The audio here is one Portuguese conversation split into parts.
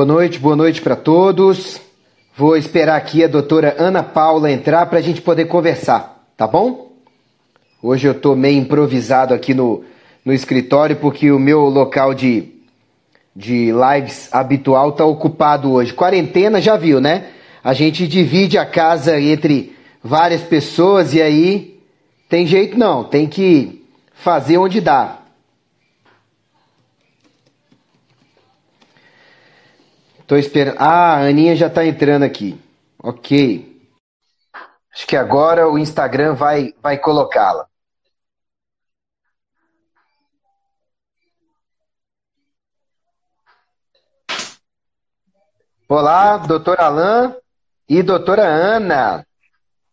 Boa noite, boa noite para todos. Vou esperar aqui a doutora Ana Paula entrar para a gente poder conversar, tá bom? Hoje eu estou meio improvisado aqui no, no escritório porque o meu local de, de lives habitual está ocupado hoje. Quarentena, já viu, né? A gente divide a casa entre várias pessoas e aí tem jeito não, tem que fazer onde dá. Tô esperando. Ah, a Aninha já está entrando aqui. Ok. Acho que agora o Instagram vai, vai colocá-la. Olá, doutor Alain e doutora Ana.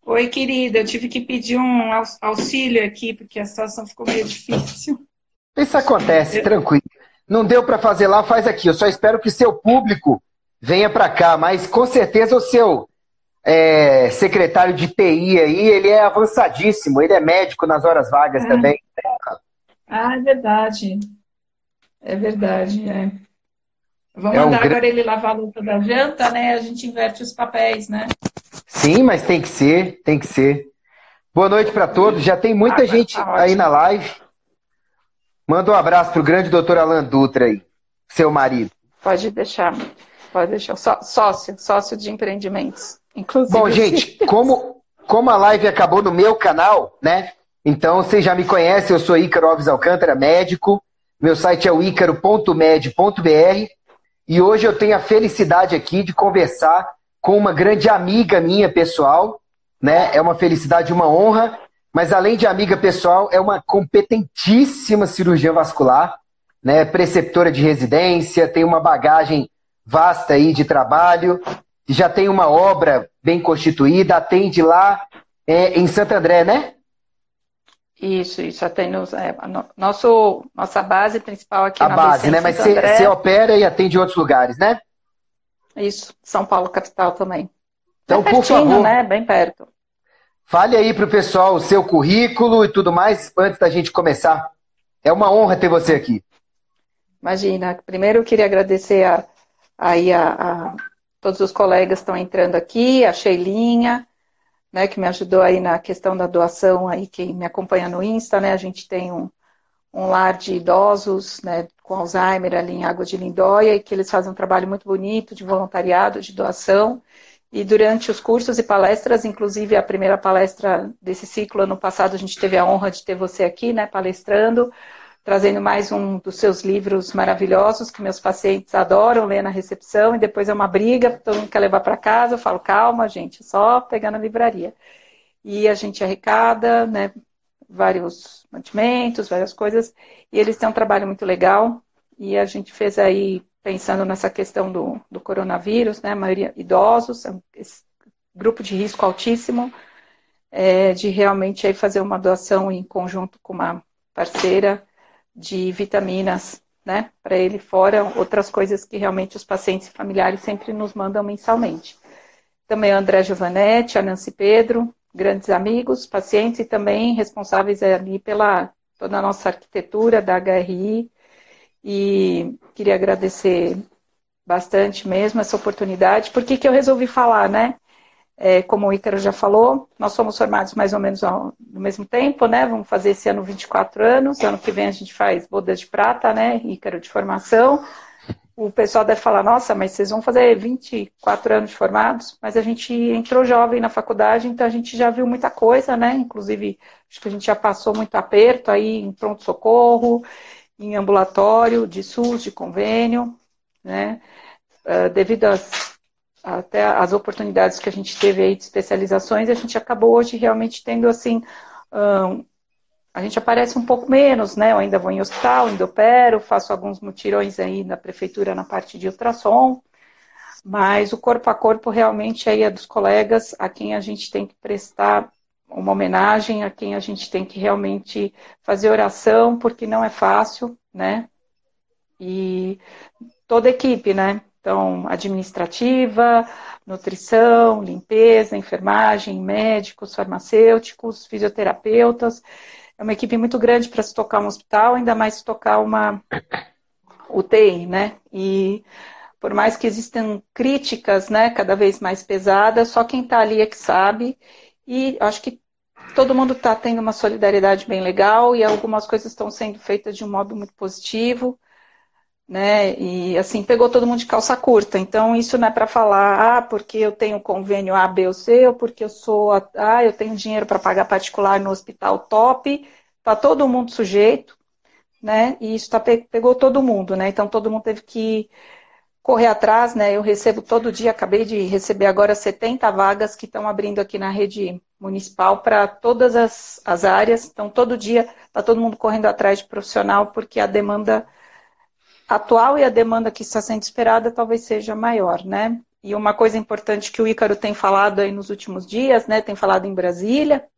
Oi, querida. Eu tive que pedir um auxílio aqui, porque a situação ficou meio difícil. Isso acontece, tranquilo. Não deu para fazer lá, faz aqui. Eu só espero que seu público venha para cá, mas com certeza o seu é, secretário de TI aí, ele é avançadíssimo, ele é médico nas horas vagas é. também. Ah, é verdade. É verdade, é. Vamos é mandar um... agora ele lavar a louça da janta, né? A gente inverte os papéis, né? Sim, mas tem que ser, tem que ser. Boa noite para todos. Já tem muita ah, gente tá aí na live. Manda um abraço pro grande doutor Alan Dutra aí, seu marido. Pode deixar. Pode deixar. Só, sócio, sócio de empreendimentos. Inclusive. Bom, gente, como, como a live acabou no meu canal, né? Então, vocês já me conhecem, eu sou Ícaro Alves Alcântara, médico. Meu site é o ícaro.med.br. E hoje eu tenho a felicidade aqui de conversar com uma grande amiga minha pessoal, né? É uma felicidade, uma honra, mas além de amiga pessoal, é uma competentíssima cirurgiã vascular, né? Preceptora de residência, tem uma bagagem vasta aí de trabalho, já tem uma obra bem constituída, atende lá é, em Santo André, né? Isso, isso atende é, nosso, nossa base principal aqui A na base, né? Mas você opera e atende em outros lugares, né? Isso, São Paulo capital também. Então, por favor, né? Bem perto. Fale aí para o pessoal o seu currículo e tudo mais antes da gente começar. É uma honra ter você aqui. Imagina. Primeiro eu queria agradecer a, Aí a, a, todos os colegas estão entrando aqui, a Sheilinha, né, que me ajudou aí na questão da doação, aí quem me acompanha no Insta, né, a gente tem um, um lar de idosos, né, com Alzheimer ali em Água de Lindóia, e que eles fazem um trabalho muito bonito de voluntariado, de doação, e durante os cursos e palestras, inclusive a primeira palestra desse ciclo ano passado, a gente teve a honra de ter você aqui, né, palestrando, trazendo mais um dos seus livros maravilhosos que meus pacientes adoram ler na recepção e depois é uma briga, todo mundo quer levar para casa. Eu falo, calma, gente, só pegar na livraria. E a gente arrecada, né, vários mantimentos, várias coisas, e eles têm um trabalho muito legal. E a gente fez aí, pensando nessa questão do, do coronavírus, né, a maioria idosos, é grupo de risco altíssimo, é, de realmente aí fazer uma doação em conjunto com uma parceira de vitaminas, né, para ele, fora outras coisas que realmente os pacientes e familiares sempre nos mandam mensalmente. Também André Giovanetti, a Nancy Pedro, grandes amigos, pacientes e também responsáveis ali pela toda a nossa arquitetura da HRI. E queria agradecer bastante mesmo essa oportunidade. Por que, que eu resolvi falar, né? É, como o Ícaro já falou, nós somos formados mais ou menos ao, no mesmo tempo, né? Vamos fazer esse ano 24 anos. Ano que vem a gente faz bodas de prata, né? Ícaro de formação. O pessoal deve falar, nossa, mas vocês vão fazer 24 anos de formados? Mas a gente entrou jovem na faculdade, então a gente já viu muita coisa, né? Inclusive, acho que a gente já passou muito aperto aí em pronto-socorro, em ambulatório, de SUS, de convênio, né? Uh, devido às até as oportunidades que a gente teve aí de especializações, a gente acabou hoje realmente tendo assim, um, a gente aparece um pouco menos, né? Eu ainda vou em hospital, ainda opero, faço alguns mutirões aí na prefeitura na parte de ultrassom, mas o corpo a corpo realmente aí é dos colegas a quem a gente tem que prestar uma homenagem, a quem a gente tem que realmente fazer oração, porque não é fácil, né? E toda a equipe, né? Então, administrativa, nutrição, limpeza, enfermagem, médicos, farmacêuticos, fisioterapeutas. É uma equipe muito grande para se tocar um hospital, ainda mais se tocar uma UTI, né? E por mais que existam críticas, né, cada vez mais pesadas, só quem está ali é que sabe. E acho que todo mundo está tendo uma solidariedade bem legal e algumas coisas estão sendo feitas de um modo muito positivo, né? E assim pegou todo mundo de calça curta. Então isso não é para falar, ah, porque eu tenho convênio A, B ou C, ou porque eu sou, ah, eu tenho dinheiro para pagar particular no hospital top. Tá todo mundo sujeito, né? E isso tá, pegou todo mundo, né? Então todo mundo teve que correr atrás, né? Eu recebo todo dia, acabei de receber agora 70 vagas que estão abrindo aqui na rede municipal para todas as, as áreas. Então, todo dia está todo mundo correndo atrás de profissional, porque a demanda atual e a demanda que está sendo esperada talvez seja maior, né? E uma coisa importante que o Ícaro tem falado aí nos últimos dias, né? Tem falado em Brasília,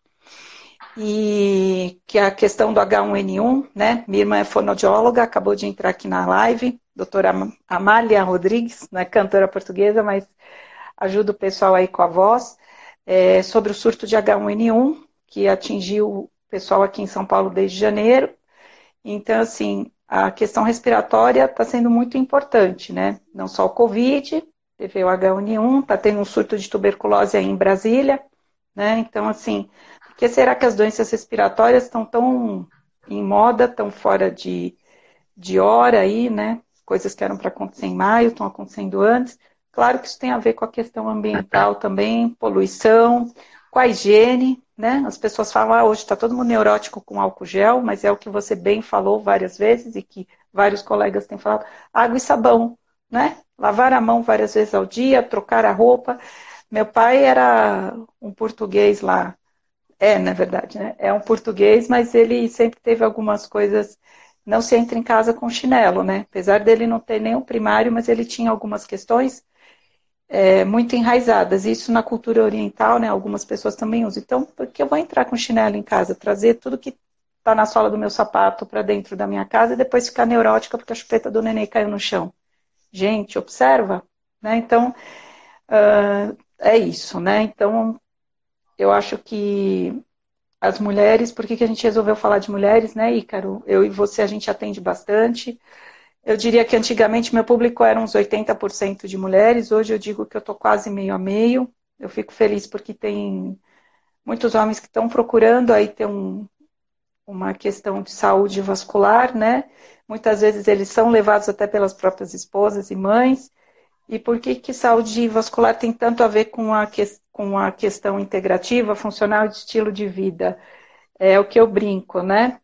e que é a questão do H1N1, né? Minha irmã é fonoaudióloga, acabou de entrar aqui na live, doutora Amália Rodrigues, não é cantora portuguesa, mas ajuda o pessoal aí com a voz, é, sobre o surto de H1N1, que atingiu o pessoal aqui em São Paulo desde janeiro. Então, assim, a questão respiratória está sendo muito importante, né? Não só o Covid, teve o H1N1, está tendo um surto de tuberculose aí em Brasília, né? Então, assim, por que será que as doenças respiratórias estão tão em moda, tão fora de, de hora aí, né? coisas que eram para acontecer em maio estão acontecendo antes. Claro que isso tem a ver com a questão ambiental também, poluição, com a higiene, né? As pessoas falam, ah, hoje está todo mundo neurótico com álcool gel, mas é o que você bem falou várias vezes e que vários colegas têm falado, água e sabão, né? Lavar a mão várias vezes ao dia, trocar a roupa. Meu pai era um português lá, é, na verdade, né? É um português, mas ele sempre teve algumas coisas não se entra em casa com chinelo, né? Apesar dele não ter nenhum primário, mas ele tinha algumas questões é, muito enraizadas. Isso na cultura oriental, né? Algumas pessoas também usam. Então, por que eu vou entrar com chinelo em casa? Trazer tudo que está na sola do meu sapato para dentro da minha casa e depois ficar neurótica porque a chupeta do neném caiu no chão. Gente, observa, né? Então, uh, é isso, né? Então, eu acho que as mulheres, por que, que a gente resolveu falar de mulheres, né, Ícaro? Eu e você, a gente atende bastante. Eu diria que antigamente meu público era uns 80% de mulheres, hoje eu digo que eu estou quase meio a meio. Eu fico feliz porque tem muitos homens que estão procurando aí ter um, uma questão de saúde vascular, né? Muitas vezes eles são levados até pelas próprias esposas e mães. E por que, que saúde vascular tem tanto a ver com a, que, com a questão integrativa, funcional de estilo de vida? É o que eu brinco, né?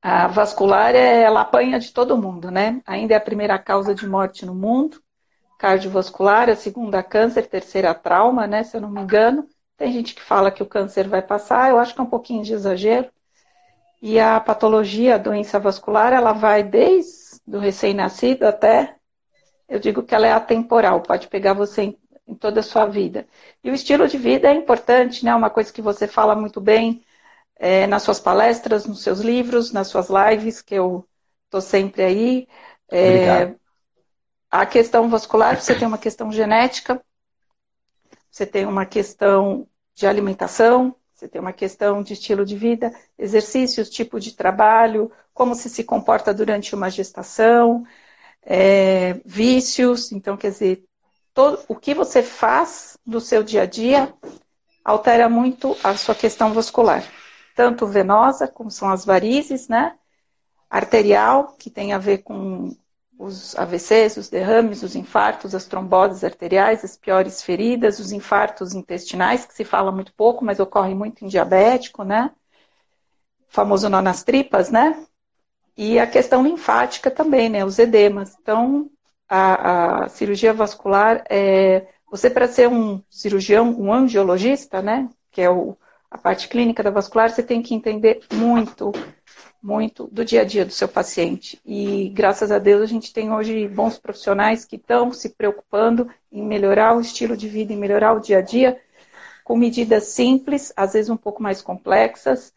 A vascular, é, ela apanha de todo mundo, né? Ainda é a primeira causa de morte no mundo. Cardiovascular, a segunda câncer, terceira trauma, né? Se eu não me engano. Tem gente que fala que o câncer vai passar, eu acho que é um pouquinho de exagero. E a patologia, a doença vascular, ela vai desde o recém-nascido até eu digo que ela é atemporal, pode pegar você em, em, toda a sua vida. E o estilo de vida é importante, né? Uma coisa que você fala muito bem é, nas suas palestras, nos seus livros, nas suas lives, que eu estou sempre aí. É, a questão vascular, você tem uma questão genética, você tem uma questão de alimentação, você tem uma questão de estilo de vida, exercícios, tipo de trabalho, como se se comporta durante uma gestação, é, vícios. Então, quer dizer, todo, o que você faz do seu dia a dia altera muito a sua questão vascular. Tanto venosa, como são as varizes, né? Arterial, que tem a ver com os AVCs, os derrames, os infartos, as tromboses arteriais, as piores feridas, os infartos intestinais, que se fala muito pouco, mas ocorre muito em diabético, né? O famoso nó nas tripas, né? E a questão linfática também, né? Os edemas. Então, a, a cirurgia vascular, é, você para ser um cirurgião, um angiologista, né? Que é o, a parte clínica da vascular, você tem que entender muito, muito do dia a dia do seu paciente. E graças a Deus a gente tem hoje bons profissionais que estão se preocupando em melhorar o estilo de vida, em melhorar o dia a dia, com medidas simples, às vezes um pouco mais complexas,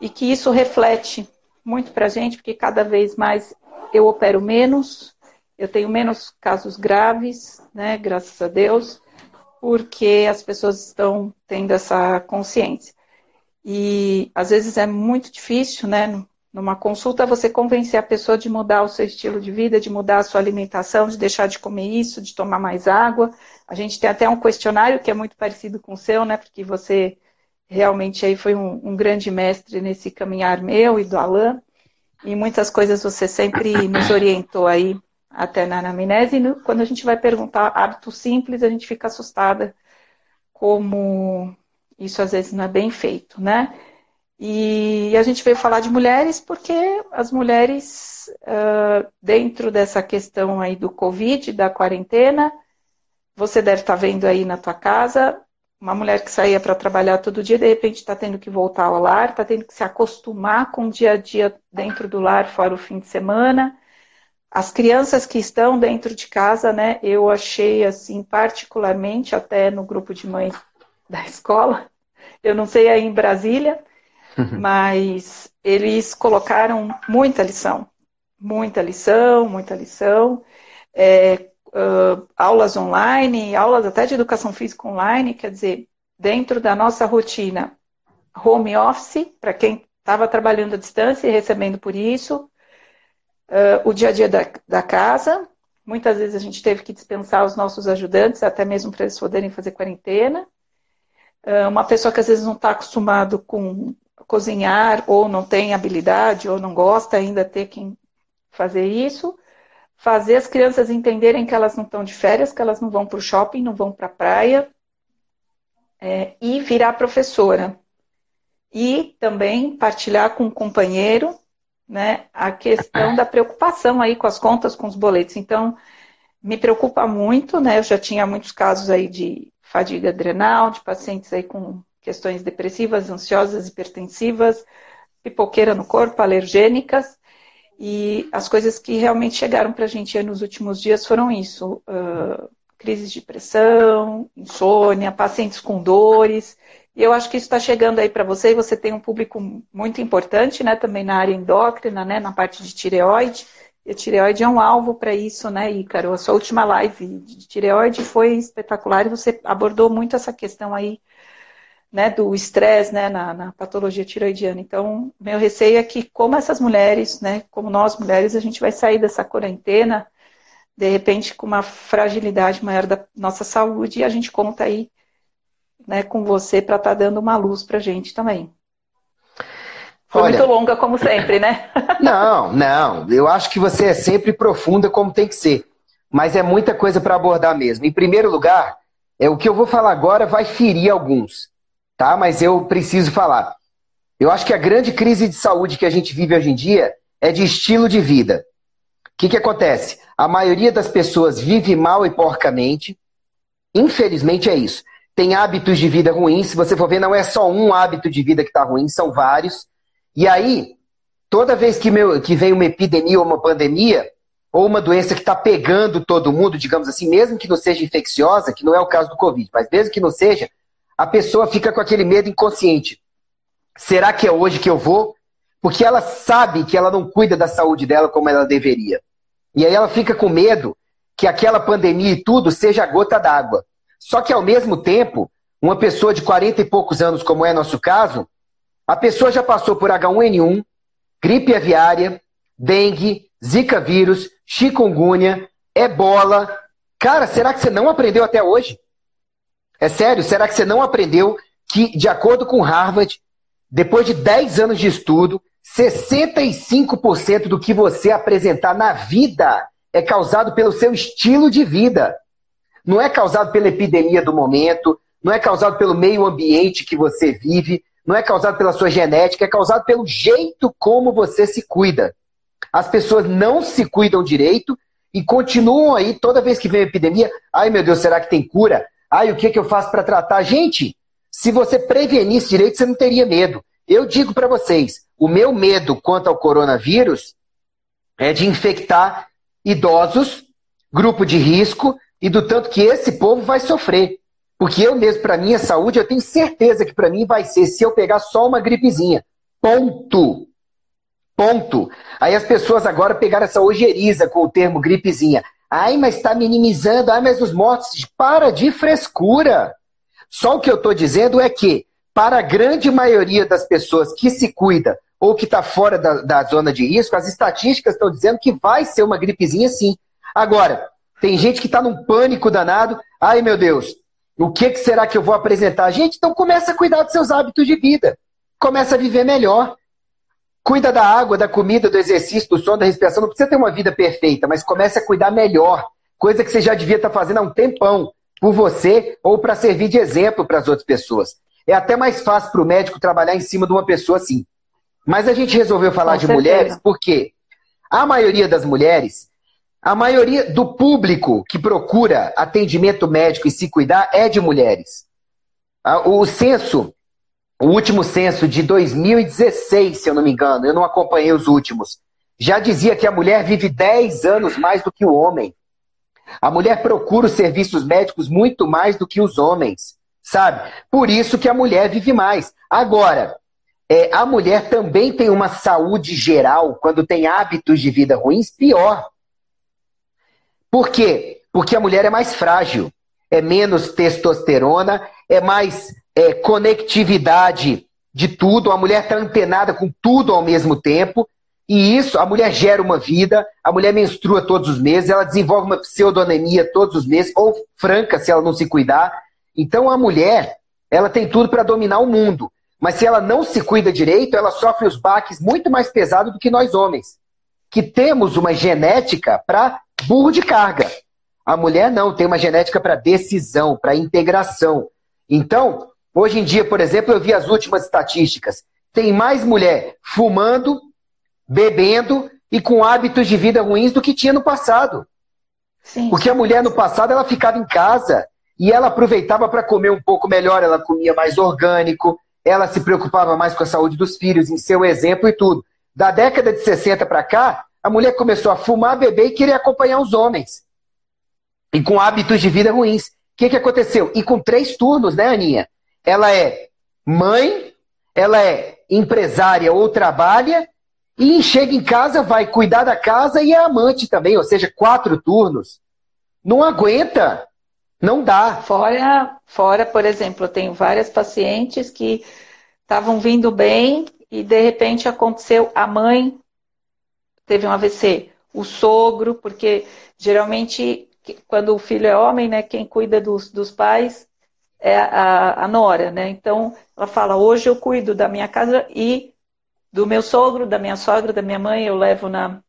e que isso reflete muito para a gente, porque cada vez mais eu opero menos, eu tenho menos casos graves, né, graças a Deus, porque as pessoas estão tendo essa consciência. E às vezes é muito difícil, né, numa consulta, você convencer a pessoa de mudar o seu estilo de vida, de mudar a sua alimentação, de deixar de comer isso, de tomar mais água. A gente tem até um questionário que é muito parecido com o seu, né? Porque você realmente aí foi um, um grande mestre nesse caminhar meu e do Alain. E muitas coisas você sempre nos orientou aí até na anamnese. E quando a gente vai perguntar hábitos simples, a gente fica assustada como isso às vezes não é bem feito, né? E a gente veio falar de mulheres porque as mulheres, dentro dessa questão aí do Covid, da quarentena, você deve estar vendo aí na tua casa, uma mulher que saía para trabalhar todo dia, de repente está tendo que voltar ao lar, está tendo que se acostumar com o dia a dia dentro do lar, fora o fim de semana. As crianças que estão dentro de casa, né, eu achei assim, particularmente até no grupo de mães da escola, eu não sei aí em Brasília, Mas eles colocaram muita lição, muita lição, muita lição. É, uh, aulas online, aulas até de educação física online, quer dizer, dentro da nossa rotina, home office, para quem estava trabalhando à distância e recebendo por isso, uh, o dia a dia da, da casa. Muitas vezes a gente teve que dispensar os nossos ajudantes, até mesmo para eles poderem fazer quarentena. Uh, uma pessoa que às vezes não está acostumado com cozinhar ou não tem habilidade ou não gosta ainda ter que fazer isso, fazer as crianças entenderem que elas não estão de férias, que elas não vão para o shopping, não vão para a praia, é, e virar professora. E também partilhar com o companheiro né, a questão da preocupação aí com as contas, com os boletos. Então, me preocupa muito, né? Eu já tinha muitos casos aí de fadiga adrenal, de pacientes aí com questões depressivas, ansiosas, hipertensivas, pipoqueira no corpo, alergênicas. E as coisas que realmente chegaram para a gente nos últimos dias foram isso: uh, crises de pressão, insônia, pacientes com dores. E eu acho que isso está chegando aí para você, e você tem um público muito importante, né, também na área endócrina, né, na parte de tireoide. E a tireoide é um alvo para isso, né, Ícaro? A sua última live de tireoide foi espetacular e você abordou muito essa questão aí né, do estresse né, na, na, patologia tiroidiana. Então, meu receio é que, como essas mulheres, né, como nós mulheres, a gente vai sair dessa quarentena, de repente, com uma fragilidade maior da nossa saúde, e a gente conta aí né, com você para estar tá dando uma luz para a gente também. Foi Olha, muito longa, como sempre, né? Não, não. Eu acho que você é sempre profunda como tem que ser. Mas é muita coisa para abordar mesmo. Em primeiro lugar, é o que eu vou falar agora vai ferir alguns tá? Mas eu preciso falar. Eu acho que a grande crise de saúde que a gente vive hoje em dia é de estilo de vida. O que, que acontece? A maioria das pessoas vive mal e porcamente. Infelizmente é isso. Tem hábitos de vida ruins. Se você for ver, não é só um hábito de vida que está ruim, são vários. E aí, toda vez que, meu, que vem uma epidemia ou uma pandemia, ou uma doença que está pegando todo mundo, digamos assim, mesmo que não seja infecciosa, que não é o caso do Covid, mas mesmo que não seja, a pessoa fica com aquele medo inconsciente. Será que é hoje que eu vou? Porque ela sabe que ela não cuida da saúde dela como ela deveria. E aí ela fica com medo que aquela pandemia e tudo seja a gota d'água. Só que ao mesmo tempo, uma pessoa de 40 e poucos anos, como é nosso caso, a pessoa já passou por H1N1, gripe aviária, dengue, zika vírus, chikungunya, ebola. Cara, será que você não aprendeu até hoje? É sério? Será que você não aprendeu que, de acordo com Harvard, depois de 10 anos de estudo, 65% do que você apresentar na vida é causado pelo seu estilo de vida. Não é causado pela epidemia do momento, não é causado pelo meio ambiente que você vive, não é causado pela sua genética, é causado pelo jeito como você se cuida. As pessoas não se cuidam direito e continuam aí, toda vez que vem epidemia, ai meu Deus, será que tem cura? Ai, o que, que eu faço para tratar? Gente, se você prevenisse direito, você não teria medo. Eu digo para vocês, o meu medo quanto ao coronavírus é de infectar idosos, grupo de risco, e do tanto que esse povo vai sofrer. Porque eu mesmo, para minha saúde, eu tenho certeza que para mim vai ser se eu pegar só uma gripezinha. Ponto. Ponto. Aí as pessoas agora pegaram essa ojeriza com o termo gripezinha. Ai, mas está minimizando. Ai, mas os mortos. Para de frescura. Só o que eu estou dizendo é que, para a grande maioria das pessoas que se cuida, ou que está fora da, da zona de risco, as estatísticas estão dizendo que vai ser uma gripezinha sim. Agora, tem gente que está num pânico danado. Ai, meu Deus, o que, que será que eu vou apresentar? Gente, então começa a cuidar dos seus hábitos de vida. Começa a viver melhor. Cuida da água, da comida, do exercício, do sono, da respiração. Não precisa ter uma vida perfeita, mas comece a cuidar melhor. Coisa que você já devia estar fazendo há um tempão por você ou para servir de exemplo para as outras pessoas. É até mais fácil para o médico trabalhar em cima de uma pessoa assim. Mas a gente resolveu falar Com de certeza. mulheres porque a maioria das mulheres, a maioria do público que procura atendimento médico e se cuidar é de mulheres. O censo, o último censo de 2016, se eu não me engano, eu não acompanhei os últimos, já dizia que a mulher vive 10 anos mais do que o homem. A mulher procura os serviços médicos muito mais do que os homens, sabe? Por isso que a mulher vive mais. Agora, é, a mulher também tem uma saúde geral, quando tem hábitos de vida ruins, pior. Por quê? Porque a mulher é mais frágil, é menos testosterona, é mais é, conectividade de tudo, a mulher está antenada com tudo ao mesmo tempo, e isso, a mulher gera uma vida, a mulher menstrua todos os meses, ela desenvolve uma pseudonemia todos os meses, ou franca se ela não se cuidar. Então a mulher, ela tem tudo para dominar o mundo. Mas se ela não se cuida direito, ela sofre os baques muito mais pesados do que nós homens, que temos uma genética para burro de carga. A mulher não, tem uma genética para decisão, para integração. Então, hoje em dia, por exemplo, eu vi as últimas estatísticas. Tem mais mulher fumando bebendo e com hábitos de vida ruins do que tinha no passado. Sim. Porque a mulher no passado ela ficava em casa e ela aproveitava para comer um pouco melhor, ela comia mais orgânico, ela se preocupava mais com a saúde dos filhos, em seu exemplo e tudo. Da década de 60 para cá, a mulher começou a fumar, beber e querer acompanhar os homens. E com hábitos de vida ruins. O que, que aconteceu? E com três turnos, né, Aninha? Ela é mãe, ela é empresária ou trabalha e chega em casa, vai cuidar da casa e é amante também, ou seja, quatro turnos. Não aguenta, não dá. Fora, fora, por exemplo, eu tenho várias pacientes que estavam vindo bem e de repente aconteceu a mãe teve um AVC, o sogro, porque geralmente quando o filho é homem, né, quem cuida dos, dos pais é a, a nora, né? Então ela fala: hoje eu cuido da minha casa e do meu sogro, da minha sogra, da minha mãe, eu levo na,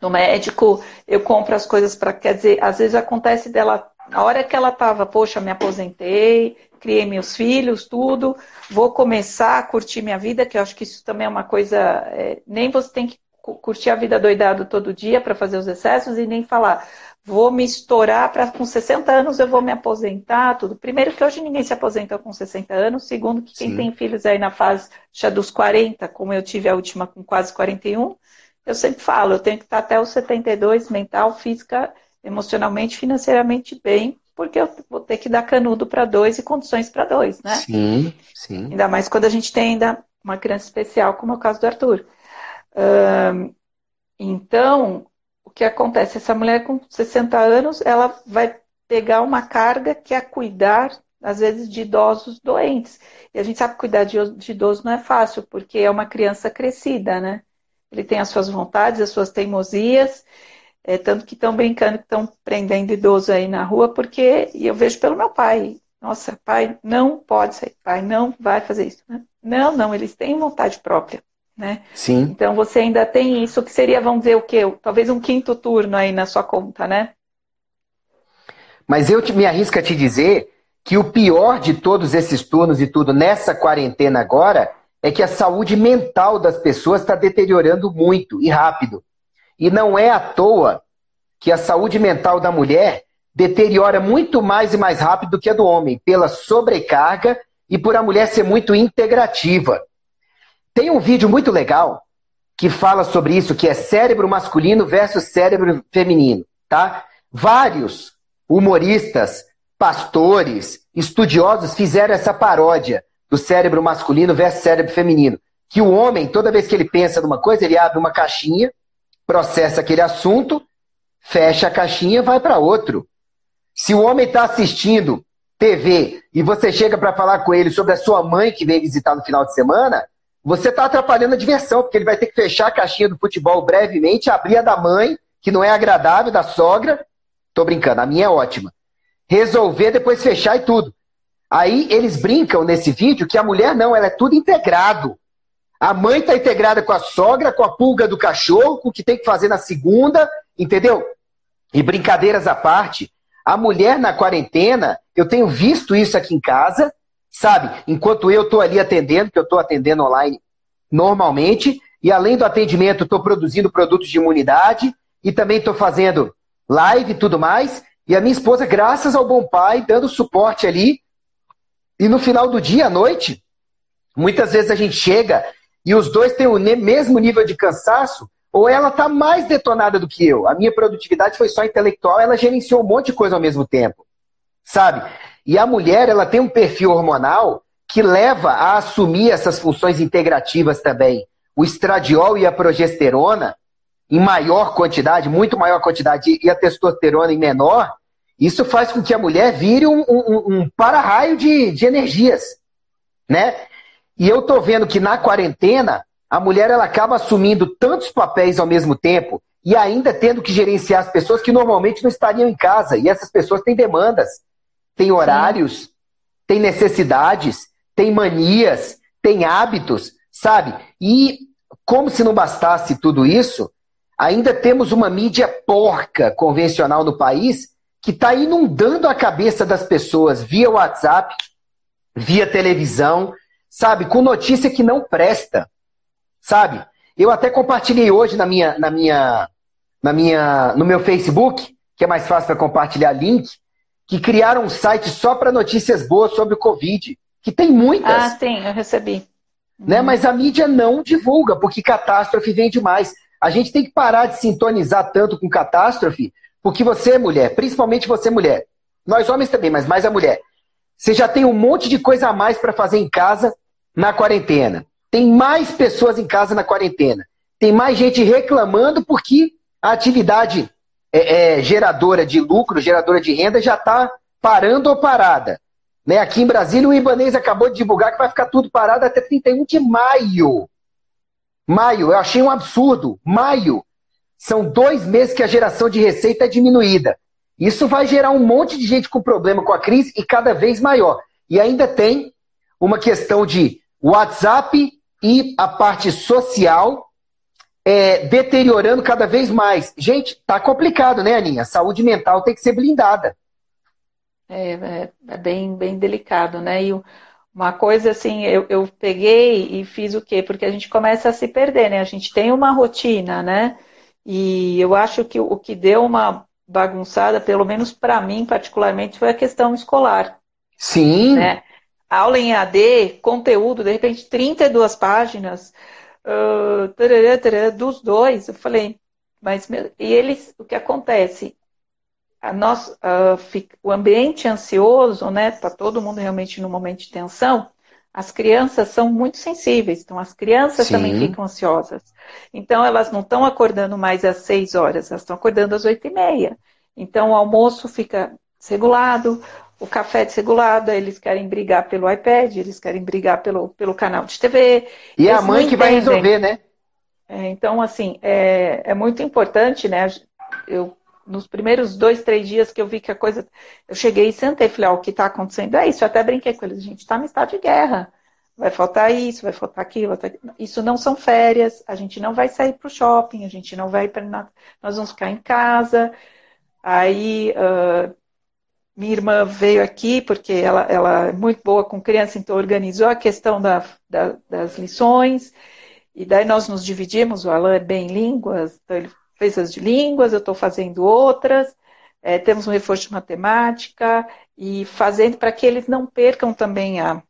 no médico, eu compro as coisas para. Quer dizer, às vezes acontece dela, a hora que ela estava, poxa, me aposentei, criei meus filhos, tudo, vou começar a curtir minha vida, que eu acho que isso também é uma coisa. É, nem você tem que curtir a vida doidado todo dia para fazer os excessos e nem falar, vou me estourar para com 60 anos eu vou me aposentar, tudo. Primeiro que hoje ninguém se aposenta com 60 anos, segundo que quem Sim. tem filhos aí na fase já dos 40, como eu tive a última com quase 41, eu sempre falo, eu tenho que estar até os 72 mental, física, emocionalmente, financeiramente bem, porque eu vou ter que dar canudo para dois e condições para dois, né? Sim, sim. Ainda mais quando a gente tem ainda uma criança especial, como é o caso do Arthur. Então, que acontece? Essa mulher com 60 anos, ela vai pegar uma carga que é cuidar, às vezes, de idosos doentes. E a gente sabe que cuidar de, de idoso não é fácil, porque é uma criança crescida, né? Ele tem as suas vontades, as suas teimosias, é, tanto que estão brincando que estão prendendo idoso aí na rua, porque e eu vejo pelo meu pai. Nossa, pai não pode sair, pai não vai fazer isso. Né? Não, não, eles têm vontade própria né? Sim. Então você ainda tem isso que seria, vamos dizer, o quê? Talvez um quinto turno aí na sua conta, né? Mas eu me arrisco a te dizer que o pior de todos esses turnos e tudo nessa quarentena agora é que a saúde mental das pessoas está deteriorando muito e rápido. E não é à toa que a saúde mental da mulher deteriora muito mais e mais rápido do que a do homem, pela sobrecarga e por a mulher ser muito integrativa. Tem um vídeo muito legal que fala sobre isso, que é cérebro masculino versus cérebro feminino, tá? Vários humoristas, pastores, estudiosos fizeram essa paródia do cérebro masculino versus cérebro feminino. Que o homem, toda vez que ele pensa numa coisa, ele abre uma caixinha, processa aquele assunto, fecha a caixinha vai para outro. Se o homem está assistindo TV e você chega para falar com ele sobre a sua mãe que veio visitar no final de semana, você está atrapalhando a diversão, porque ele vai ter que fechar a caixinha do futebol brevemente, abrir a da mãe, que não é agradável, da sogra. Tô brincando, a minha é ótima. Resolver, depois fechar e tudo. Aí eles brincam nesse vídeo que a mulher não, ela é tudo integrado. A mãe está integrada com a sogra, com a pulga do cachorro, com o que tem que fazer na segunda, entendeu? E brincadeiras à parte, a mulher na quarentena, eu tenho visto isso aqui em casa, sabe? Enquanto eu estou ali atendendo, que eu estou atendendo online normalmente, e além do atendimento, estou produzindo produtos de imunidade e também estou fazendo live e tudo mais. E a minha esposa, graças ao bom pai, dando suporte ali. E no final do dia, à noite, muitas vezes a gente chega e os dois têm o mesmo nível de cansaço, ou ela está mais detonada do que eu. A minha produtividade foi só intelectual, ela gerenciou um monte de coisa ao mesmo tempo. Sabe? E a mulher, ela tem um perfil hormonal que leva a assumir essas funções integrativas também. O estradiol e a progesterona, em maior quantidade, muito maior quantidade, e a testosterona em menor, isso faz com que a mulher vire um, um, um para-raio de, de energias. Né? E eu tô vendo que na quarentena, a mulher ela acaba assumindo tantos papéis ao mesmo tempo e ainda tendo que gerenciar as pessoas que normalmente não estariam em casa. E essas pessoas têm demandas tem horários, Sim. tem necessidades, tem manias, tem hábitos, sabe? E como se não bastasse tudo isso, ainda temos uma mídia porca convencional no país que está inundando a cabeça das pessoas via WhatsApp, via televisão, sabe? Com notícia que não presta, sabe? Eu até compartilhei hoje na minha, na minha, na minha, no meu Facebook, que é mais fácil para compartilhar link, que criaram um site só para notícias boas sobre o Covid, que tem muitas. Ah, sim, eu recebi. Né? Uhum. Mas a mídia não divulga, porque catástrofe vem demais. A gente tem que parar de sintonizar tanto com catástrofe, porque você, mulher, principalmente você, mulher, nós homens também, mas mais a mulher, você já tem um monte de coisa a mais para fazer em casa na quarentena. Tem mais pessoas em casa na quarentena. Tem mais gente reclamando porque a atividade é, é, geradora de lucro, geradora de renda, já está parando ou parada. Né? Aqui em Brasília, o Ibanês acabou de divulgar que vai ficar tudo parado até 31 de maio. Maio, eu achei um absurdo. Maio. São dois meses que a geração de receita é diminuída. Isso vai gerar um monte de gente com problema com a crise e cada vez maior. E ainda tem uma questão de WhatsApp e a parte social é, deteriorando cada vez mais. Gente, tá complicado, né, Aninha? A saúde mental tem que ser blindada. É, é, é bem, bem delicado, né? E uma coisa assim, eu, eu peguei e fiz o quê? Porque a gente começa a se perder, né? A gente tem uma rotina, né? E eu acho que o que deu uma bagunçada, pelo menos para mim particularmente, foi a questão escolar. Sim. Né? Aula em AD, conteúdo, de repente 32 páginas, uh, tarará, tarará, dos dois. Eu falei, mas e eles, o que acontece? A nossa, uh, fica, o ambiente ansioso, né? Tá todo mundo realmente num momento de tensão. As crianças são muito sensíveis, então as crianças Sim. também ficam ansiosas. Então elas não estão acordando mais às seis horas, elas estão acordando às oito e meia. Então o almoço fica desregulado, o café desregulado, eles querem brigar pelo iPad, eles querem brigar pelo, pelo canal de TV. E é a mãe que vai resolver, né? É, então, assim, é, é muito importante, né? Eu, nos primeiros dois, três dias que eu vi que a coisa. Eu cheguei e sentei e falei: o que está acontecendo é isso. Eu até brinquei com eles: a gente está no estado de guerra. Vai faltar isso, vai faltar aquilo. Vai faltar... Isso não são férias, a gente não vai sair para o shopping, a gente não vai para. Nós vamos ficar em casa. Aí. Uh, minha irmã veio aqui porque ela, ela é muito boa com criança, então organizou a questão da, da, das lições. E daí nós nos dividimos, o Alan é bem línguas, então ele fez as de línguas, eu estou fazendo outras. É, temos um reforço de matemática e fazendo para que eles não percam também a,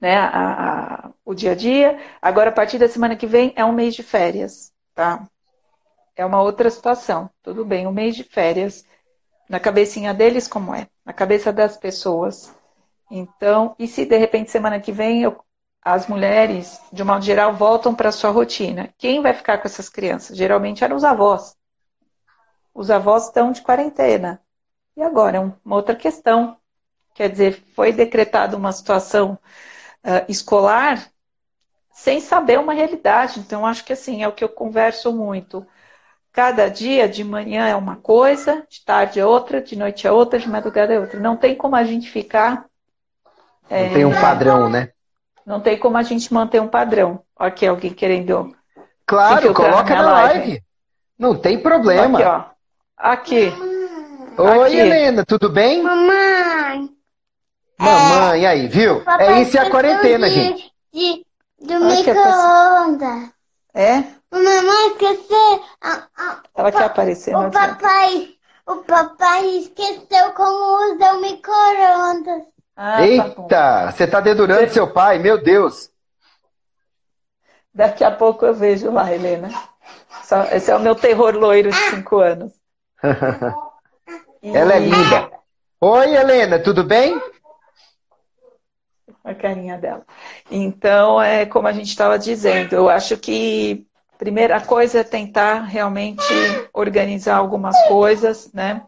né, a, a, o dia a dia. Agora, a partir da semana que vem, é um mês de férias, tá? É uma outra situação. Tudo bem, um mês de férias na cabecinha deles, como é? Na cabeça das pessoas. Então, e se de repente semana que vem eu, as mulheres, de um modo geral, voltam para sua rotina? Quem vai ficar com essas crianças? Geralmente eram os avós. Os avós estão de quarentena. E agora, é uma outra questão. Quer dizer, foi decretada uma situação uh, escolar, sem saber uma realidade. Então, acho que assim, é o que eu converso muito. Cada dia, de manhã é uma coisa, de tarde é outra, de noite é outra, de madrugada é outra. Não tem como a gente ficar. Não é, tem um padrão, né? Não tem como a gente manter um padrão. Aqui alguém querendo. Claro, coloca na live. live. Não tem problema. Aqui, ó. Aqui. Oi, aqui. Helena, tudo bem? Mamãe. Mamãe, é, aí, viu? É isso e a quarentena, de, gente. De, do micro-ondas. É? Mamãe esqueceu. Ela quer aparecer, O papai, o papai esqueceu como usa o micro-ondas. Ah, tá Eita, tá você tá dedurando seu pai, meu Deus. Daqui a pouco eu vejo lá, Helena. Esse é o meu terror loiro de cinco anos. Ela é linda. Oi, Helena, tudo bem? A carinha dela. Então, é como a gente estava dizendo, eu acho que primeira coisa é tentar realmente organizar algumas coisas, né?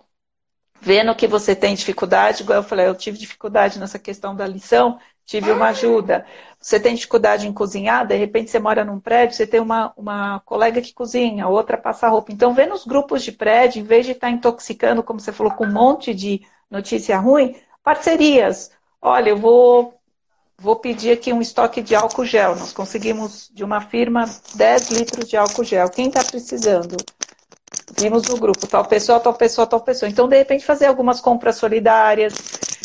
Vendo que você tem dificuldade, igual eu falei, eu tive dificuldade nessa questão da lição, tive uma ajuda. Você tem dificuldade em cozinhar, de repente você mora num prédio, você tem uma, uma colega que cozinha, outra passa roupa. Então, vê nos grupos de prédio, em vez de estar intoxicando, como você falou, com um monte de notícia ruim, parcerias. Olha, eu vou, vou pedir aqui um estoque de álcool gel. Nós conseguimos de uma firma 10 litros de álcool gel. Quem está precisando? Vimos no grupo, tal pessoa, tal pessoa, tal pessoa. Então, de repente, fazer algumas compras solidárias,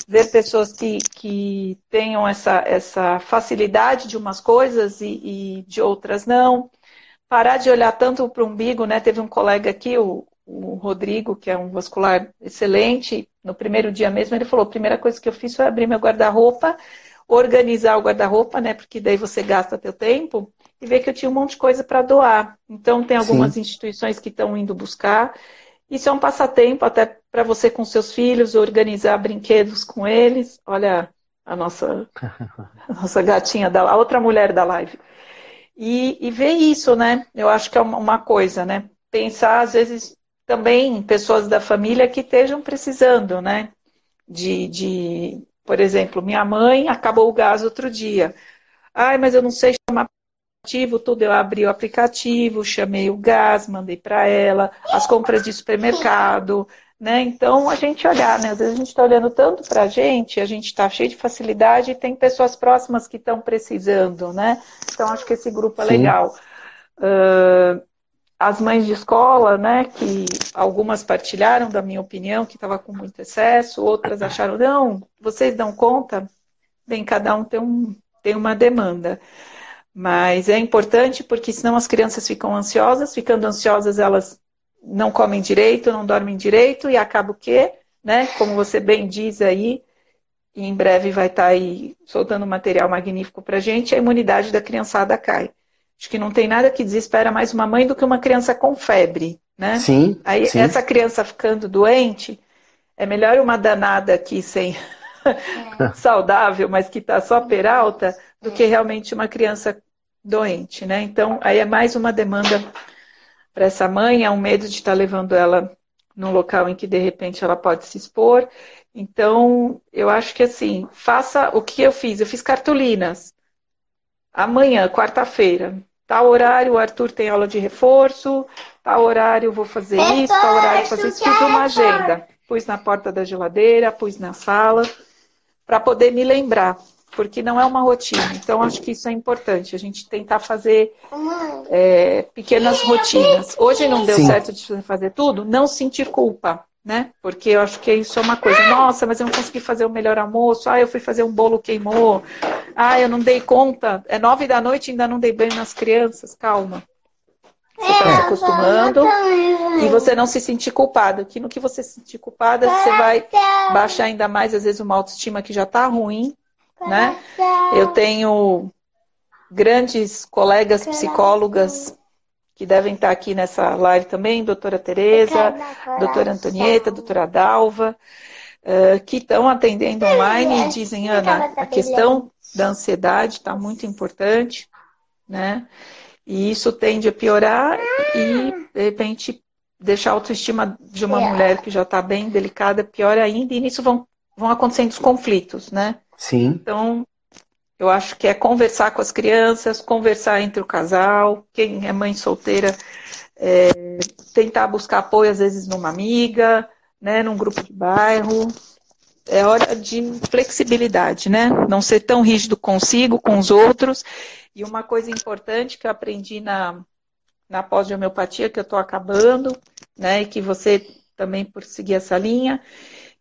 ver pessoas que, que tenham essa, essa facilidade de umas coisas e, e de outras não. Parar de olhar tanto para o umbigo, né? Teve um colega aqui, o, o Rodrigo, que é um vascular excelente, no primeiro dia mesmo, ele falou: a primeira coisa que eu fiz foi abrir meu guarda-roupa, organizar o guarda-roupa, né? Porque daí você gasta teu tempo, e ver que eu tinha um monte de coisa para doar. Então, tem algumas Sim. instituições que estão indo buscar. Isso é um passatempo até para você com seus filhos, organizar brinquedos com eles. Olha a nossa, a nossa gatinha, da, a outra mulher da live. E, e ver isso, né? Eu acho que é uma, uma coisa, né? Pensar, às vezes, também em pessoas da família que estejam precisando, né? De, de, por exemplo, minha mãe acabou o gás outro dia. Ai, mas eu não sei chamar aplicativo, tudo eu abri o aplicativo, chamei o gás, mandei para ela, as compras de supermercado, né? Então a gente olhar, né? Às vezes a gente está olhando tanto para a gente, a gente está cheio de facilidade e tem pessoas próximas que estão precisando, né? Então acho que esse grupo é Sim. legal. Uh, as mães de escola, né? Que algumas partilharam da minha opinião que estava com muito excesso, outras acharam não, vocês dão conta. Bem, cada um tem, um, tem uma demanda. Mas é importante porque senão as crianças ficam ansiosas, ficando ansiosas elas não comem direito, não dormem direito e acaba o quê? Né? Como você bem diz aí, e em breve vai estar tá aí soltando material magnífico para gente, a imunidade da criançada cai. Acho que não tem nada que desespera mais uma mãe do que uma criança com febre, né? Sim. Aí sim. essa criança ficando doente, é melhor uma danada aqui sem é. saudável, mas que está só peralta, do que realmente uma criança doente, né? Então, aí é mais uma demanda para essa mãe, é um medo de estar tá levando ela num local em que de repente ela pode se expor. Então, eu acho que assim, faça o que eu fiz. Eu fiz cartolinas. Amanhã, quarta-feira, tal horário, o Arthur tem aula de reforço, tal horário vou fazer isso, tal horário vou fazer isso. Fiz uma agenda. Pus na porta da geladeira, pus na sala, para poder me lembrar porque não é uma rotina. Então, acho que isso é importante, a gente tentar fazer é, pequenas rotinas. Hoje não deu Sim. certo de fazer tudo, não sentir culpa, né? Porque eu acho que isso é uma coisa. Nossa, mas eu não consegui fazer o melhor almoço. Ah, eu fui fazer um bolo queimou. Ah, eu não dei conta. É nove da noite e ainda não dei banho nas crianças. Calma. Você está se acostumando e você não se sentir culpada. Que no que você se sentir culpada, você vai baixar ainda mais, às vezes, uma autoestima que já está ruim né? Eu tenho grandes colegas psicólogas que devem estar aqui nessa live também, doutora Tereza, doutora Antonieta, doutora Dalva, eh, que estão atendendo online e dizem, Ana, a questão da ansiedade está muito importante, né? E isso tende a piorar e, de repente, deixar a autoestima de uma mulher que já está bem delicada pior ainda, e nisso vão, vão acontecendo os conflitos, né? Sim. Então, Eu acho que é conversar com as crianças, conversar entre o casal, quem é mãe solteira, é, tentar buscar apoio, às vezes, numa amiga, né, num grupo de bairro. É hora de flexibilidade, né? Não ser tão rígido consigo, com os outros. E uma coisa importante que eu aprendi na, na pós de homeopatia, que eu estou acabando, né? E que você também por seguir essa linha,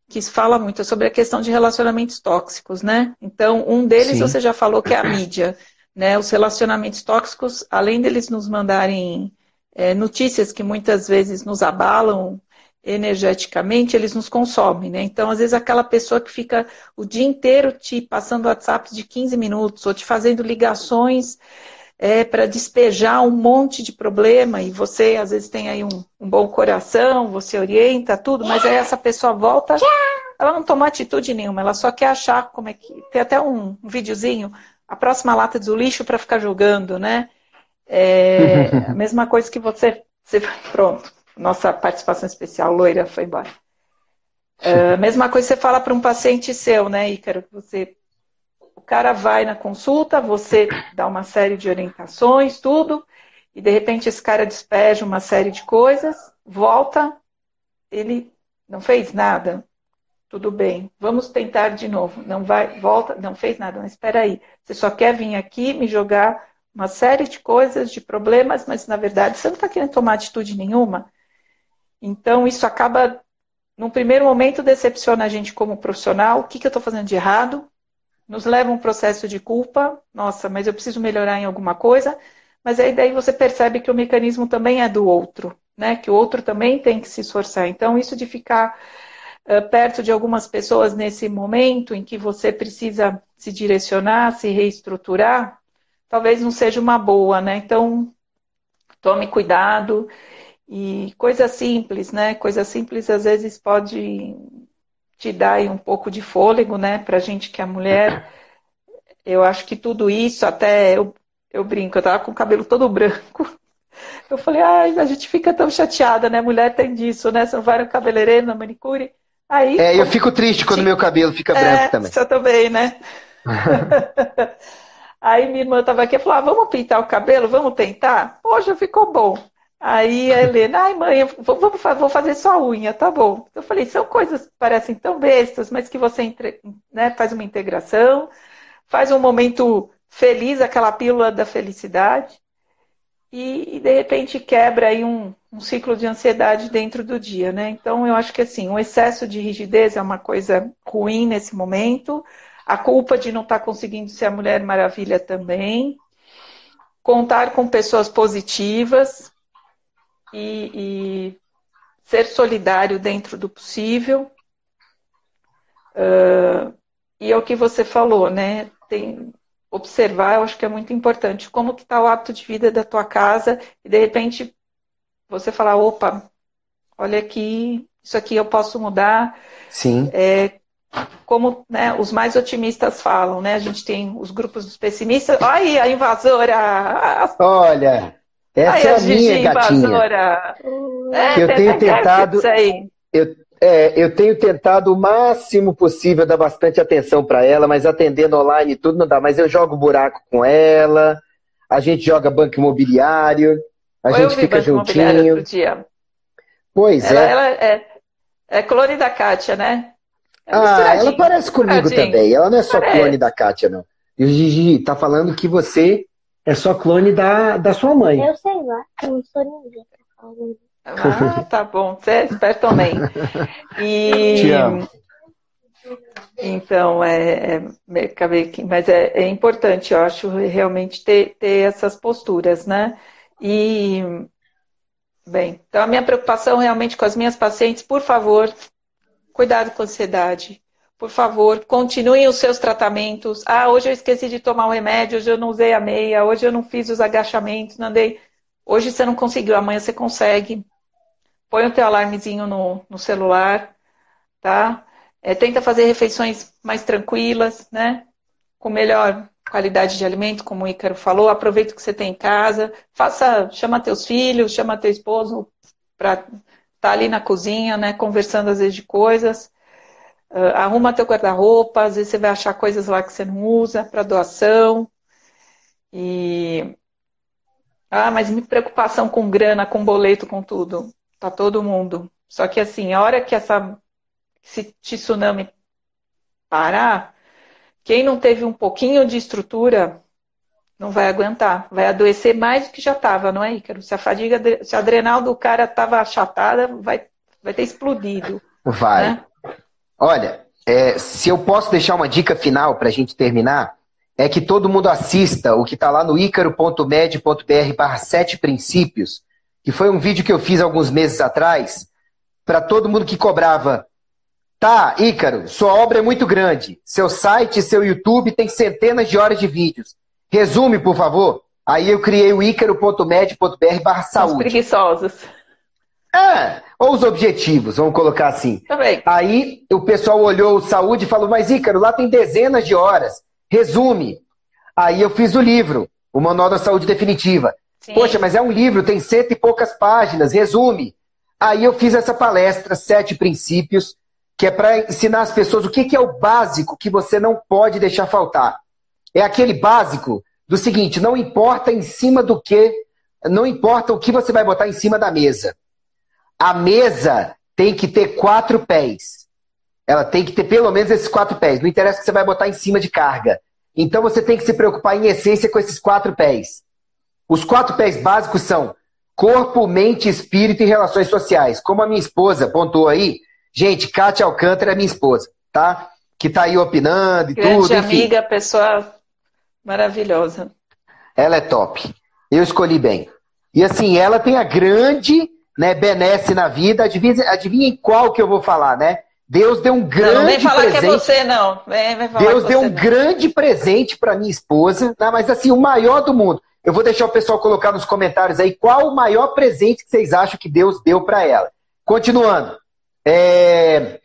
que fala muito sobre a questão de relacionamentos tóxicos, né? Então, um deles Sim. você já falou que é a mídia, né? Os relacionamentos tóxicos, além deles nos mandarem é, notícias que muitas vezes nos abalam energeticamente, eles nos consomem, né? Então, às vezes, aquela pessoa que fica o dia inteiro te passando WhatsApp de 15 minutos, ou te fazendo ligações é, para despejar um monte de problema, e você, às vezes, tem aí um, um, bom coração, você orienta tudo, mas aí essa pessoa volta, ela não toma atitude nenhuma, ela só quer achar como é que. Tem até um, um videozinho, a próxima lata do lixo para ficar jogando, né? É a mesma coisa que você, você. Pronto nossa participação especial, loira, foi embora. Uh, mesma coisa você fala para um paciente seu, né, Ícaro? Você, cara vai na consulta, você dá uma série de orientações, tudo, e de repente esse cara despeja uma série de coisas, volta, ele não fez nada. Tudo bem, vamos tentar de novo. Não vai, volta, não fez nada, mas espera aí. Você só quer vir aqui me jogar uma série de coisas, de problemas, mas na verdade você não está querendo tomar atitude nenhuma. Então, isso acaba, num primeiro momento, decepciona a gente como profissional. O que, que eu estou fazendo de errado? Nos leva a um processo de culpa. Nossa, mas eu preciso melhorar em alguma coisa. Mas aí daí você percebe que o mecanismo também é do outro, né? Que o outro também tem que se esforçar. Então, isso de ficar uh, perto de algumas pessoas nesse momento em que você precisa se direcionar, se reestruturar, talvez não seja uma boa, né? Então, tome cuidado e coisa simples, né? Coisa simples às vezes pode te dar um pouco de fôlego, né? Pra gente que é mulher. Eu acho que tudo isso, até eu, eu brinco, eu tava com o cabelo todo branco. Eu falei, ai, a gente fica tão chateada, né? Mulher tem disso, né? Você não vai no cabeleireiro, na manicure. Aí, é, eu fico triste quando meu cabelo fica é, branco também. Você também, né? Aí minha irmã estava aqui e falou: ah, vamos pintar o cabelo, vamos tentar? Poxa, ficou bom. Aí a Helena, ai mãe, vou, vou fazer só a unha, tá bom. Eu falei, são coisas que parecem tão bestas, mas que você entre, né, faz uma integração, faz um momento feliz, aquela pílula da felicidade, e, e de repente quebra aí um, um, ciclo de ansiedade dentro do dia, né? Então eu acho que assim, o excesso de rigidez é uma coisa ruim nesse momento, a culpa de não estar tá conseguindo ser a Mulher Maravilha também, contar com pessoas positivas, e, e ser solidário dentro do possível. Uh, e é o que você falou, né? Tem, observar, eu acho que é muito importante, como que está o hábito de vida da tua casa e de repente você falar, opa, olha aqui, isso aqui eu posso mudar. Sim. É, como né, os mais otimistas falam, né? A gente tem os grupos dos pessimistas. Olha a invasora! Olha! Essa Ai, é a minha gatinha. É, eu tenho tentado. Eu, é, eu tenho tentado o máximo possível dar bastante atenção para ela, mas atendendo online e tudo não dá. Mas eu jogo buraco com ela, a gente joga banco imobiliário, a Ou gente fica juntinho. Dia. Pois ela, é. Ela é, é clone da Kátia, né? É ah, ela parece comigo também. Ela não é só parece. clone da Kátia, não. E o Gigi tá falando que você é só clone da, da sua mãe. Eu sei lá, eu não sou ninguém. Ah, tá bom. Você é esperto também. E... Te amo. Então, é, é mas é, é, importante, eu acho, realmente ter, ter essas posturas, né? E, bem, então a minha preocupação realmente com as minhas pacientes, por favor, cuidado com a ansiedade, por favor, continuem os seus tratamentos. Ah, hoje eu esqueci de tomar o remédio, hoje eu não usei a meia, hoje eu não fiz os agachamentos, não andei. Hoje você não conseguiu, amanhã você consegue. Põe o teu alarmezinho no, no celular, tá? É, tenta fazer refeições mais tranquilas, né? Com melhor qualidade de alimento, como o Ícaro falou. Aproveita o que você tem em casa. Faça, chama teus filhos, chama teu esposo para estar tá ali na cozinha, né? Conversando às vezes de coisas. Uh, arruma teu guarda-roupa, às vezes você vai achar coisas lá que você não usa para doação. E. Ah, mas minha preocupação com grana, com boleto, com tudo. Tá todo mundo. Só que assim, a hora que essa, esse tsunami parar, quem não teve um pouquinho de estrutura não vai aguentar, vai adoecer mais do que já estava, não é, Ícaro? Se a fadiga, se a adrenal do cara estava achatada, vai, vai ter explodido. Vai. Né? Olha, é, se eu posso deixar uma dica final para a gente terminar, é que todo mundo assista o que está lá no ícaro.med.br barra sete princípios, que foi um vídeo que eu fiz alguns meses atrás, para todo mundo que cobrava. Tá, Ícaro, sua obra é muito grande. Seu site, seu YouTube tem centenas de horas de vídeos. Resume, por favor. Aí eu criei o ícaro.med.br barra saúde. Os preguiçosos. É, ou os objetivos, vamos colocar assim. Também. Aí o pessoal olhou o saúde e falou, mas Ícaro, lá tem dezenas de horas. Resume. Aí eu fiz o livro, o Manual da Saúde Definitiva. Sim. Poxa, mas é um livro, tem cento e poucas páginas, resume. Aí eu fiz essa palestra, Sete Princípios, que é para ensinar as pessoas o que, que é o básico que você não pode deixar faltar. É aquele básico do seguinte: não importa em cima do que, não importa o que você vai botar em cima da mesa. A mesa tem que ter quatro pés. Ela tem que ter pelo menos esses quatro pés. Não interessa o que você vai botar em cima de carga. Então você tem que se preocupar em essência com esses quatro pés. Os quatro pés básicos são corpo, mente, espírito e relações sociais. Como a minha esposa pontuou aí, gente, Kátia Alcântara é minha esposa, tá? Que tá aí opinando e Grande tudo. Grande amiga, pessoa Maravilhosa. Ela é top. Eu escolhi bem. E assim, ela tem a grande né, benesse na vida. Adivinha, adivinha qual que eu vou falar, né? Deus deu um grande não, vem falar presente. que é você, não. Vem, vem falar Deus deu um não. grande presente para minha esposa, né? mas assim, o maior do mundo. Eu vou deixar o pessoal colocar nos comentários aí qual o maior presente que vocês acham que Deus deu para ela. Continuando. É...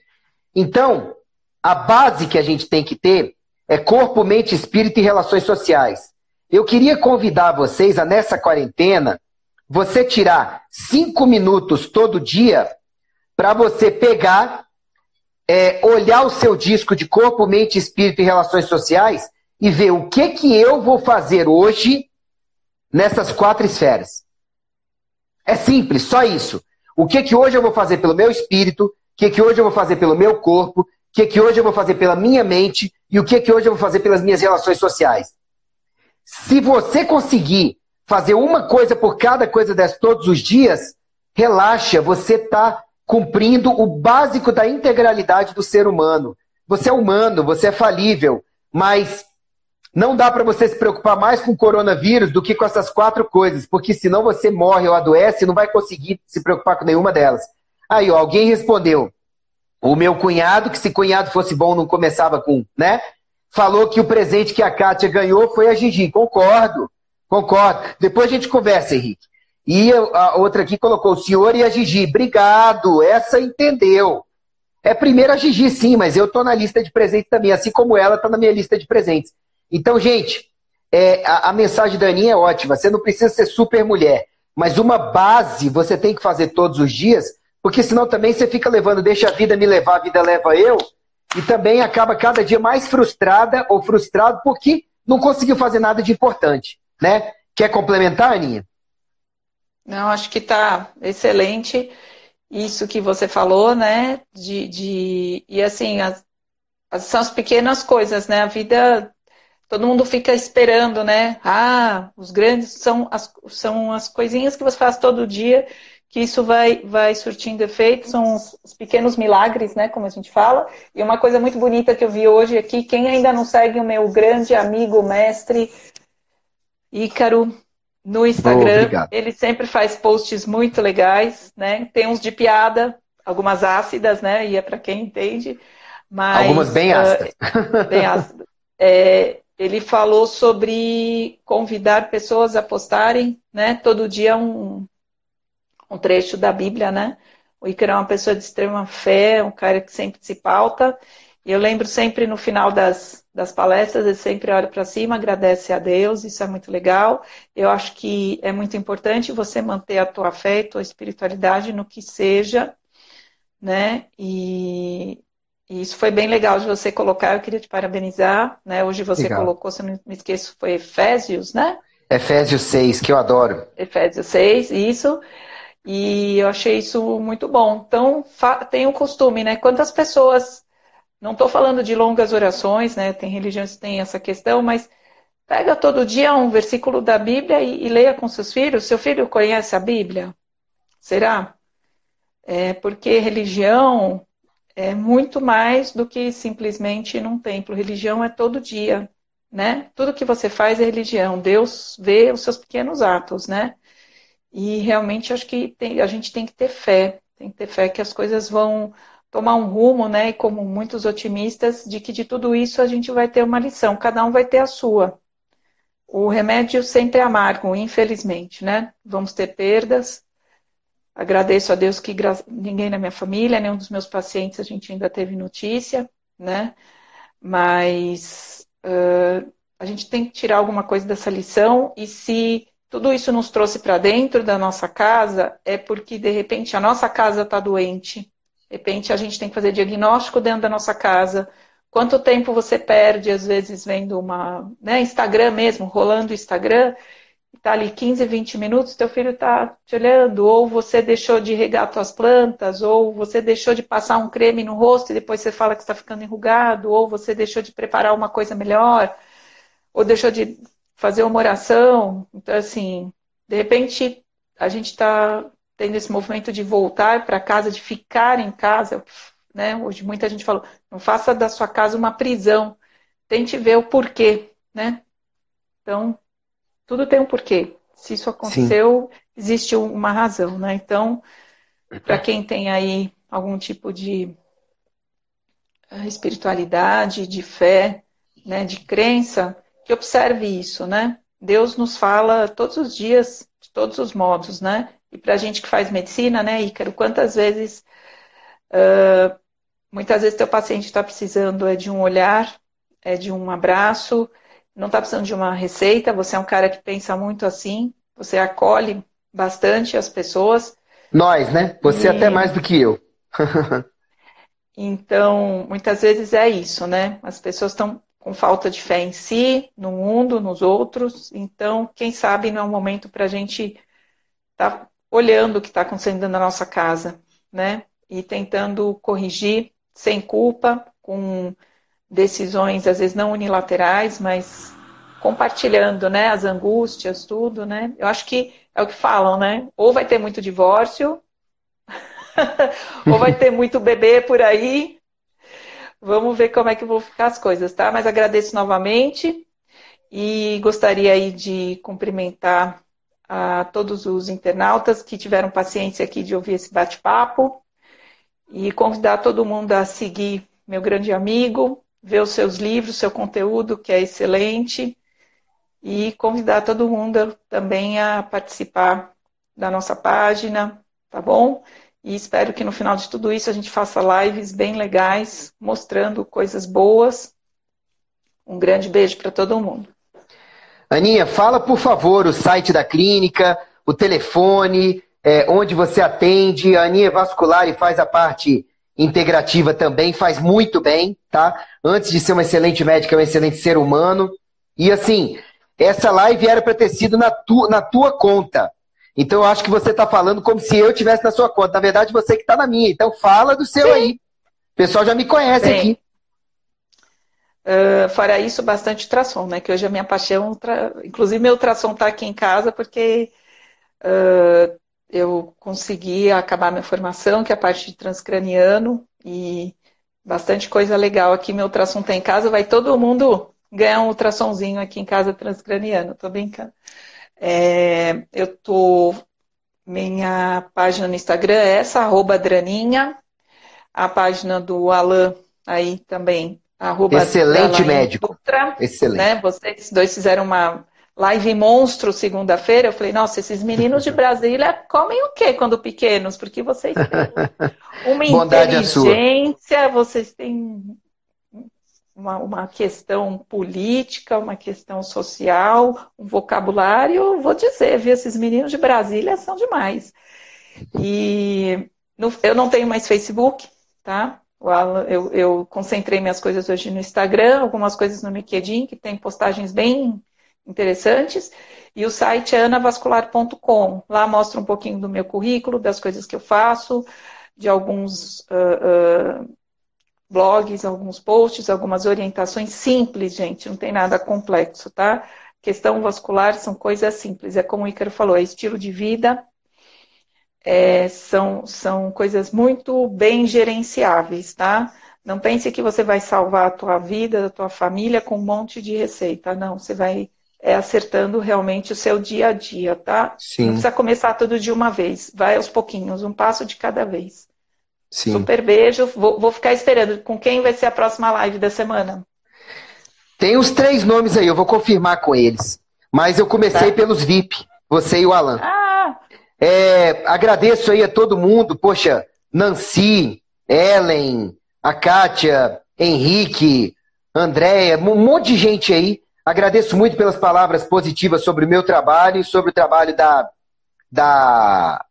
Então, a base que a gente tem que ter é corpo, mente, espírito e relações sociais. Eu queria convidar vocês a, nessa quarentena, você tirar cinco minutos todo dia para você pegar, é, olhar o seu disco de corpo, mente, espírito e relações sociais e ver o que, que eu vou fazer hoje nessas quatro esferas. É simples, só isso. O que, que hoje eu vou fazer pelo meu espírito, o que, que hoje eu vou fazer pelo meu corpo, o que, que hoje eu vou fazer pela minha mente e o que, que hoje eu vou fazer pelas minhas relações sociais. Se você conseguir fazer uma coisa por cada coisa dessas todos os dias, relaxa, você está cumprindo o básico da integralidade do ser humano. Você é humano, você é falível, mas não dá para você se preocupar mais com o coronavírus do que com essas quatro coisas, porque senão você morre ou adoece e não vai conseguir se preocupar com nenhuma delas. Aí, ó, alguém respondeu. O meu cunhado, que se cunhado fosse bom não começava com, né? Falou que o presente que a Kátia ganhou foi a Gigi. Concordo, concordo. Depois a gente conversa, Henrique. E a outra aqui colocou o senhor e a Gigi. Obrigado, essa entendeu. É primeiro a Gigi, sim, mas eu tô na lista de presentes também, assim como ela tá na minha lista de presentes. Então, gente, é, a, a mensagem da Aninha é ótima. Você não precisa ser super mulher, mas uma base você tem que fazer todos os dias porque senão também você fica levando, deixa a vida me levar, a vida leva eu, e também acaba cada dia mais frustrada ou frustrado porque não conseguiu fazer nada de importante, né? Quer complementar, Aninha? Não, acho que está excelente isso que você falou, né? De, de e assim, as, as, são as pequenas coisas, né? A vida, todo mundo fica esperando, né? Ah, os grandes são as, são as coisinhas que você faz todo dia que isso vai, vai surtindo efeito, são os, os, pequenos milagres, né, como a gente fala. E uma coisa muito bonita que eu vi hoje aqui, quem ainda não segue o meu grande amigo, mestre Ícaro, no Instagram, ele sempre faz posts muito legais, né? Tem uns de piada, algumas ácidas, né? E é para quem entende. Mas, algumas bem ácidas. Uh, bem ácidas. É, ele falou sobre convidar pessoas a postarem, né? Todo dia um, um trecho da Bíblia, né? O Ícaro é uma pessoa de extrema fé, um cara que sempre se pauta. Eu lembro sempre no final das, das palestras, ele sempre olha para cima, agradece a Deus, isso é muito legal. Eu acho que é muito importante você manter a tua fé e tua espiritualidade no que seja, né? E, E isso foi bem legal de você colocar, eu queria te parabenizar, né? Hoje você legal. colocou, se eu não me esqueço, foi Efésios, né? Efésios 6, que eu adoro. Efésios 6, isso. E eu achei isso muito bom. Então, tem o costume, né? Quantas pessoas. Não estou falando de longas orações, né? Tem religiões que têm essa questão, mas pega todo dia um versículo da Bíblia e, e leia com seus filhos. Seu filho conhece a Bíblia? Será? É porque religião é muito mais do que simplesmente num templo. Religião é todo dia, né? Tudo que você faz é religião. Deus vê os seus pequenos atos, né? E realmente acho que tem, a gente tem que ter fé, tem que ter fé que as coisas vão tomar um rumo, né? E como muitos otimistas, de que de tudo isso a gente vai ter uma lição, cada um vai ter a sua. O remédio sempre é amargo, infelizmente, né? Vamos ter perdas, Agradeço a Deus que ninguém na minha família, nenhum dos meus pacientes a gente ainda teve notícia, né? Mas uh, a gente tem que tirar alguma coisa dessa lição e se tudo isso nos trouxe para dentro da nossa casa, é porque de repente a nossa casa está doente. De repente a gente tem que fazer diagnóstico dentro da nossa casa. Quanto tempo você perde, às vezes, vendo uma. Né, Instagram mesmo, rolando Instagram, está ali 15, 20 minutos, teu filho está te olhando, ou você deixou de regar suas plantas, ou você deixou de passar um creme no rosto e depois você fala que está ficando enrugado, ou você deixou de preparar uma coisa melhor, ou deixou de fazer uma oração. Então, assim, de repente a gente está tendo esse movimento de voltar para casa, de ficar em casa, né? Hoje muita gente falou, não faça da sua casa uma prisão, tente ver o porquê, né? Então, tudo tem um porquê. Se isso aconteceu, Sim. existe uma razão, né? Então, para quem tem aí algum tipo de eh, espiritualidade, de fé, né, de crença, que observe isso, né? Deus nos fala todos os dias, de todos os modos, né? E para a gente que faz medicina, né, Ícaro, quantas vezes, uh, muitas vezes teu paciente está precisando é de um olhar, é de um abraço, não está precisando de uma receita, você é um cara que pensa muito assim, você acolhe bastante as pessoas. Nós, né? Você e... até mais do que eu. então, muitas vezes é isso, né? As pessoas estão com falta de fé em si, no mundo, nos outros. Então, quem sabe não é um momento para a gente estar tá olhando o que está acontecendo na nossa casa, né? E tentando corrigir sem culpa, com decisões, às vezes não unilaterais, mas compartilhando, né, as angústias, tudo, né? Eu acho que é o que falam, né? Ou vai ter muito divórcio, ou vai ter muito bebê por aí. Vamos ver como é que vão ficar as coisas, tá? Mas agradeço novamente e gostaria aí de cumprimentar a todos os internautas que tiveram paciência aqui de ouvir esse bate-papo e convidar todo mundo a seguir meu grande amigo, ver os seus livros, seu conteúdo, que é excelente, e convidar todo mundo também a participar da nossa página, tá bom? E espero que no final de tudo isso a gente faça lives bem legais, mostrando coisas boas. Um grande beijo para todo mundo. Aninha, fala por favor o site da clínica, o telefone, é, onde você atende. A Aninha é vascular e faz a parte integrativa também, faz muito bem, tá? Antes de ser uma excelente médica, é um excelente ser humano. E assim, essa live era para ter sido na, tu, na tua conta. Então eu acho que você está falando como se eu tivesse na sua conta. Na verdade, você que está na minha. Então fala do seu Sim. aí. O pessoal já me conhece Bem, aqui. Uh, fora isso, bastante ultrassom, né? Que hoje a minha paixão, ultra... inclusive meu ultrassom está aqui em casa porque uh, eu consegui acabar minha formação, que é a parte de transcraniano, e bastante coisa legal aqui. Meu ultrassom tem tá em casa, vai todo mundo ganhar um ultrassomzinho aqui em casa transcraniano, tô brincando. É, eu tô. Minha página no Instagram é essa, arroba Draninha. A página do Alan aí também, arroba Excelente médico. Dutra, Excelente. Né? Vocês dois fizeram uma live monstro segunda-feira, eu falei, nossa, esses meninos de Brasília comem o quê quando pequenos? Porque vocês têm uma inteligência, vocês têm uma, uma, questão política, uma questão social, um vocabulário, vou dizer, viu, esses meninos de Brasília são demais. E no, eu não tenho mais Facebook, tá? Eu, eu concentrei minhas coisas hoje no Instagram, algumas coisas no LinkedIn, que tem postagens bem interessantes. E o site é anavascular.com. Lá mostra um pouquinho do meu currículo, das coisas que eu faço, de alguns uh, uh, blogs, alguns posts, algumas orientações simples, gente, não tem nada complexo, tá? Questão vascular são coisas simples, é como o Ícaro falou, é estilo de vida, é, são, são coisas muito bem gerenciáveis, tá? Não pense que você vai salvar a tua vida, a tua família com um monte de receita. Não, você vai é, acertando realmente o seu dia a dia, tá? Sim. Não precisa começar tudo de uma vez. Vai aos pouquinhos, um passo de cada vez. Sim. Super beijo. Vou, vou ficar esperando. Com quem vai ser a próxima live da semana? Tem os três nomes aí, eu vou confirmar com eles. Mas eu comecei tá. pelos VIP, você e o Alan. Ah, é, agradeço aí a todo mundo, poxa, Nancy, Ellen, a Kátia, Henrique, Andréia, um monte de gente aí. Agradeço muito pelas palavras positivas sobre o meu trabalho e sobre o trabalho da, da,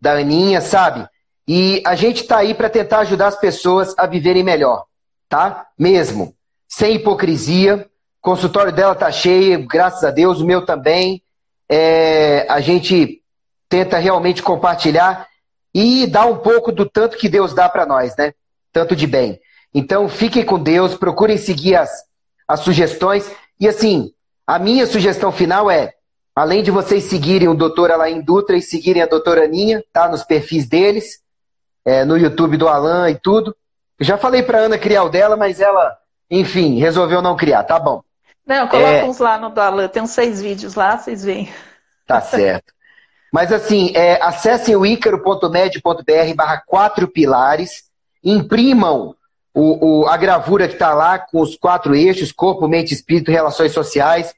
da Aninha, sabe? E a gente está aí para tentar ajudar as pessoas a viverem melhor, tá? Mesmo. Sem hipocrisia. O consultório dela tá cheio, graças a Deus, o meu também. É, a gente tenta realmente compartilhar e dar um pouco do tanto que Deus dá para nós, né? Tanto de bem. Então, fiquem com Deus, procurem seguir as, as sugestões. E assim, a minha sugestão final é, além de vocês seguirem o doutor Alain Dutra e seguirem a doutora Aninha, tá? Nos perfis deles, é, no YouTube do Alan e tudo. Eu já falei para Ana criar o dela, mas ela, enfim, resolveu não criar, tá bom. Não, coloca é... uns lá no do Alan, tem uns seis vídeos lá, vocês veem. Tá certo. Mas assim, é, acessem o icaro.med.br barra quatro pilares, imprimam o, o, a gravura que está lá com os quatro eixos, corpo, mente, espírito, relações sociais,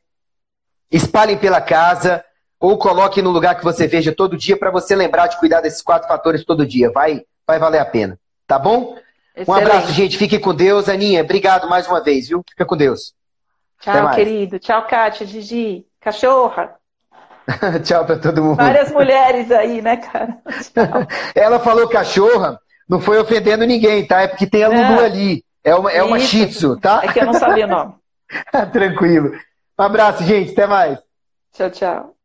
espalhem pela casa ou coloquem no lugar que você veja todo dia para você lembrar de cuidar desses quatro fatores todo dia. Vai, vai valer a pena. Tá bom? Excelente. Um abraço, gente. Fique com Deus. Aninha, obrigado mais uma vez, viu? Fica com Deus. Tchau, querido. Tchau, Kátia, Gigi. Cachorra. Tchau pra todo mundo. Várias mulheres aí, né, cara? Ela falou cachorra, não foi ofendendo ninguém, tá? É porque tem a Lulu é. ali. É uma, é uma shih tzu, tá? É que eu não sabia o nome. Tranquilo. Um abraço, gente. Até mais. Tchau, tchau.